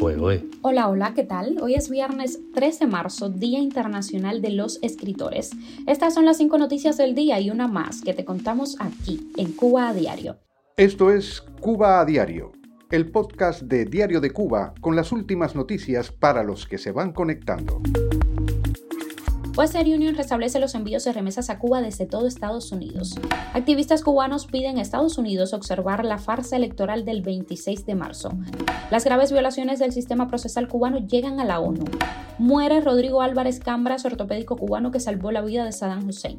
Hola, hola, ¿qué tal? Hoy es viernes 13 de marzo, Día Internacional de los Escritores. Estas son las cinco noticias del día y una más que te contamos aquí, en Cuba a Diario. Esto es Cuba a Diario, el podcast de Diario de Cuba con las últimas noticias para los que se van conectando. Western Union restablece los envíos de remesas a Cuba desde todo Estados Unidos. Activistas cubanos piden a Estados Unidos observar la farsa electoral del 26 de marzo. Las graves violaciones del sistema procesal cubano llegan a la ONU. Muere Rodrigo Álvarez Cambras, ortopédico cubano que salvó la vida de Saddam Hussein.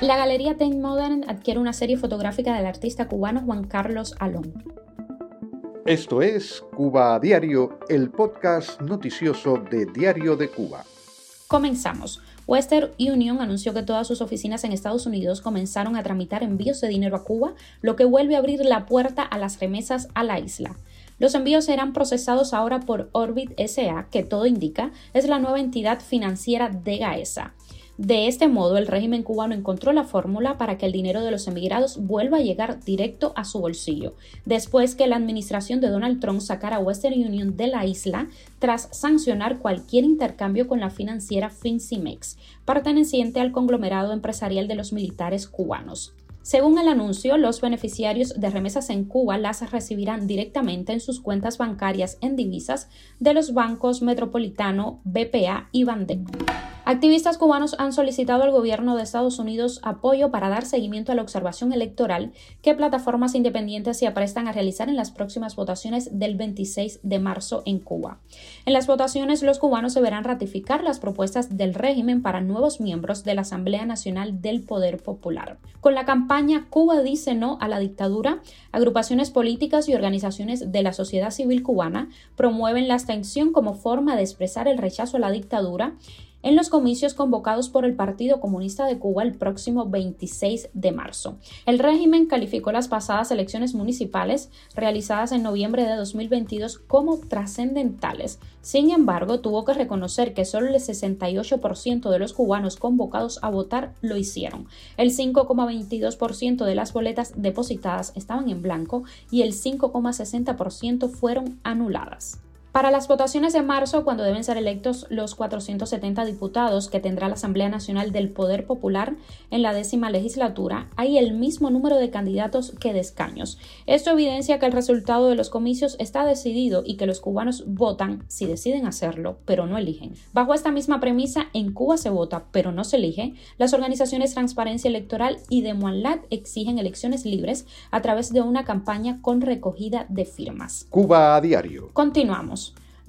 La Galería Tate Modern adquiere una serie fotográfica del artista cubano Juan Carlos Alón. Esto es Cuba a Diario, el podcast noticioso de Diario de Cuba. Comenzamos. Western Union anunció que todas sus oficinas en Estados Unidos comenzaron a tramitar envíos de dinero a Cuba, lo que vuelve a abrir la puerta a las remesas a la isla. Los envíos serán procesados ahora por Orbit SA, que todo indica es la nueva entidad financiera de Gaesa. De este modo, el régimen cubano encontró la fórmula para que el dinero de los emigrados vuelva a llegar directo a su bolsillo, después que la administración de Donald Trump sacara a Western Union de la isla tras sancionar cualquier intercambio con la financiera FinCimex, perteneciente al conglomerado empresarial de los militares cubanos. Según el anuncio, los beneficiarios de remesas en Cuba las recibirán directamente en sus cuentas bancarias en divisas de los bancos Metropolitano, BPA y Bandeco. Activistas cubanos han solicitado al gobierno de Estados Unidos apoyo para dar seguimiento a la observación electoral que plataformas independientes se aprestan a realizar en las próximas votaciones del 26 de marzo en Cuba. En las votaciones, los cubanos deberán ratificar las propuestas del régimen para nuevos miembros de la Asamblea Nacional del Poder Popular. Con la campaña Cuba dice no a la dictadura, agrupaciones políticas y organizaciones de la sociedad civil cubana promueven la abstención como forma de expresar el rechazo a la dictadura en los comicios convocados por el Partido Comunista de Cuba el próximo 26 de marzo. El régimen calificó las pasadas elecciones municipales realizadas en noviembre de 2022 como trascendentales. Sin embargo, tuvo que reconocer que solo el 68% de los cubanos convocados a votar lo hicieron. El 5,22% de las boletas depositadas estaban en blanco y el 5,60% fueron anuladas. Para las votaciones de marzo, cuando deben ser electos los 470 diputados que tendrá la Asamblea Nacional del Poder Popular en la décima legislatura, hay el mismo número de candidatos que de escaños. Esto evidencia que el resultado de los comicios está decidido y que los cubanos votan si deciden hacerlo, pero no eligen. Bajo esta misma premisa, en Cuba se vota, pero no se elige. Las organizaciones Transparencia Electoral y de Muanlat exigen elecciones libres a través de una campaña con recogida de firmas. Cuba a diario. Continuamos.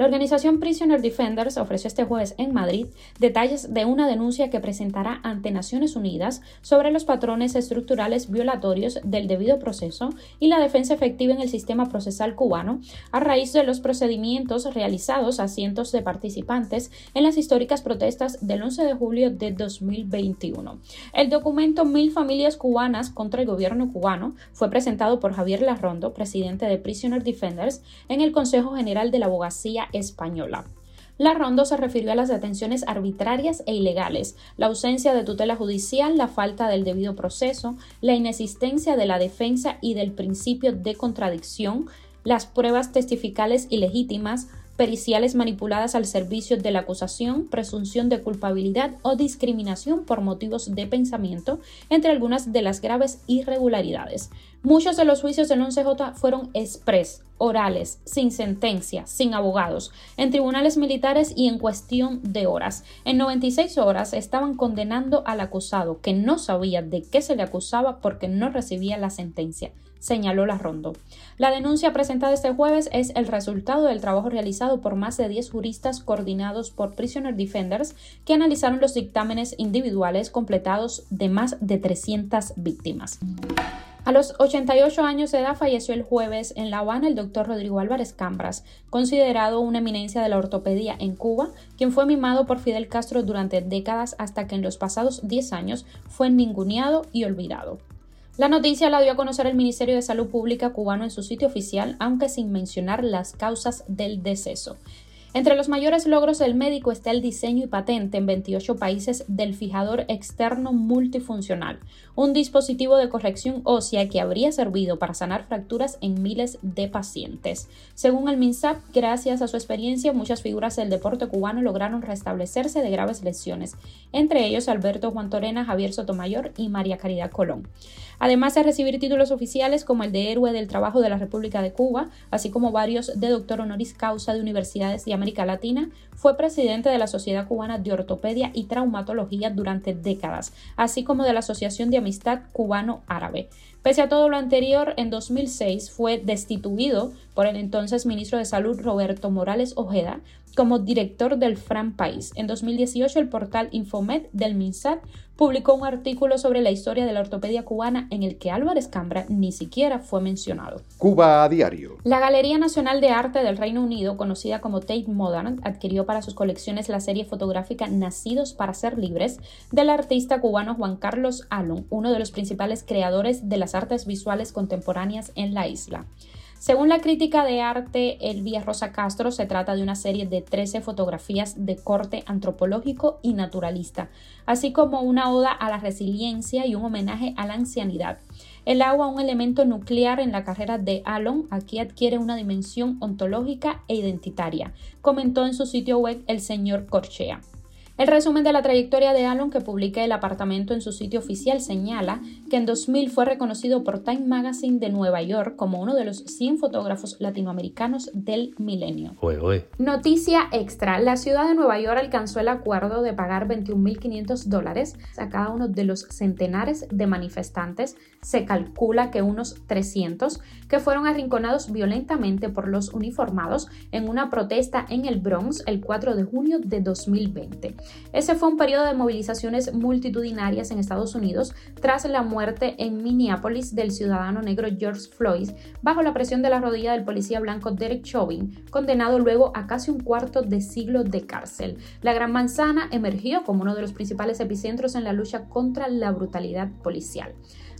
La organización Prisoner Defenders ofreció este jueves en Madrid detalles de una denuncia que presentará ante Naciones Unidas sobre los patrones estructurales violatorios del debido proceso y la defensa efectiva en el sistema procesal cubano a raíz de los procedimientos realizados a cientos de participantes en las históricas protestas del 11 de julio de 2021. El documento Mil familias cubanas contra el gobierno cubano fue presentado por Javier Larrondo, presidente de Prisoner Defenders, en el Consejo General de la Abogacía española. La Rondo se refirió a las detenciones arbitrarias e ilegales, la ausencia de tutela judicial, la falta del debido proceso, la inexistencia de la defensa y del principio de contradicción, las pruebas testificales ilegítimas, periciales manipuladas al servicio de la acusación, presunción de culpabilidad o discriminación por motivos de pensamiento, entre algunas de las graves irregularidades. Muchos de los juicios del 11J fueron express, orales, sin sentencia, sin abogados, en tribunales militares y en cuestión de horas. En 96 horas estaban condenando al acusado, que no sabía de qué se le acusaba porque no recibía la sentencia señaló la Rondo. La denuncia presentada este jueves es el resultado del trabajo realizado por más de 10 juristas coordinados por Prisoner Defenders que analizaron los dictámenes individuales completados de más de 300 víctimas. A los 88 años de edad falleció el jueves en La Habana el doctor Rodrigo Álvarez Cambras, considerado una eminencia de la ortopedia en Cuba, quien fue mimado por Fidel Castro durante décadas hasta que en los pasados 10 años fue ninguneado y olvidado. La noticia la dio a conocer el Ministerio de Salud Pública cubano en su sitio oficial, aunque sin mencionar las causas del deceso. Entre los mayores logros del médico está el diseño y patente en 28 países del fijador externo multifuncional, un dispositivo de corrección ósea que habría servido para sanar fracturas en miles de pacientes. Según el MINSAP, gracias a su experiencia, muchas figuras del deporte cubano lograron restablecerse de graves lesiones, entre ellos Alberto Juan Torena, Javier Sotomayor y María Caridad Colón. Además de recibir títulos oficiales como el de Héroe del Trabajo de la República de Cuba, así como varios de doctor honoris causa de universidades de América Latina, fue presidente de la Sociedad Cubana de Ortopedia y Traumatología durante décadas, así como de la Asociación de Amistad Cubano-Árabe. Pese a todo lo anterior, en 2006 fue destituido por el entonces ministro de Salud Roberto Morales Ojeda como director del Fran País. En 2018 el portal Infomed del MINSAT publicó un artículo sobre la historia de la ortopedia cubana en el que Álvarez Cambra ni siquiera fue mencionado. Cuba a diario. La Galería Nacional de Arte del Reino Unido, conocida como Tate Modern, adquirió para sus colecciones la serie fotográfica Nacidos para ser libres del artista cubano Juan Carlos Alon, uno de los principales creadores de las artes visuales contemporáneas en la isla. Según la crítica de arte Elvia Rosa Castro, se trata de una serie de 13 fotografías de corte antropológico y naturalista, así como una oda a la resiliencia y un homenaje a la ancianidad. El agua, un elemento nuclear en la carrera de Alon, aquí adquiere una dimensión ontológica e identitaria, comentó en su sitio web el señor Corchea. El resumen de la trayectoria de Alon que publica el apartamento en su sitio oficial señala que en 2000 fue reconocido por Time Magazine de Nueva York como uno de los 100 fotógrafos latinoamericanos del milenio. Noticia extra, la ciudad de Nueva York alcanzó el acuerdo de pagar 21.500 dólares a cada uno de los centenares de manifestantes, se calcula que unos 300, que fueron arrinconados violentamente por los uniformados en una protesta en el Bronx el 4 de junio de 2020. Ese fue un periodo de movilizaciones multitudinarias en Estados Unidos tras la muerte en Minneapolis del ciudadano negro George Floyd bajo la presión de la rodilla del policía blanco Derek Chauvin, condenado luego a casi un cuarto de siglo de cárcel. La Gran Manzana emergió como uno de los principales epicentros en la lucha contra la brutalidad policial.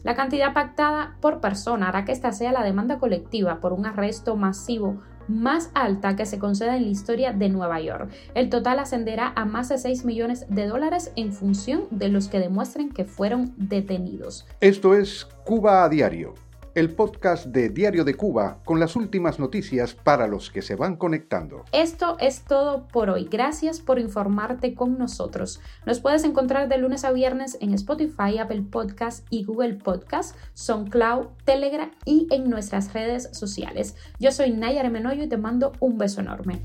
La cantidad pactada por persona hará que esta sea la demanda colectiva por un arresto masivo más alta que se conceda en la historia de Nueva York. El total ascenderá a más de 6 millones de dólares en función de los que demuestren que fueron detenidos. Esto es Cuba a Diario el podcast de Diario de Cuba con las últimas noticias para los que se van conectando. Esto es todo por hoy. Gracias por informarte con nosotros. Nos puedes encontrar de lunes a viernes en Spotify, Apple Podcast y Google Podcast, SoundCloud, Telegram y en nuestras redes sociales. Yo soy Nayar Menoyo y te mando un beso enorme.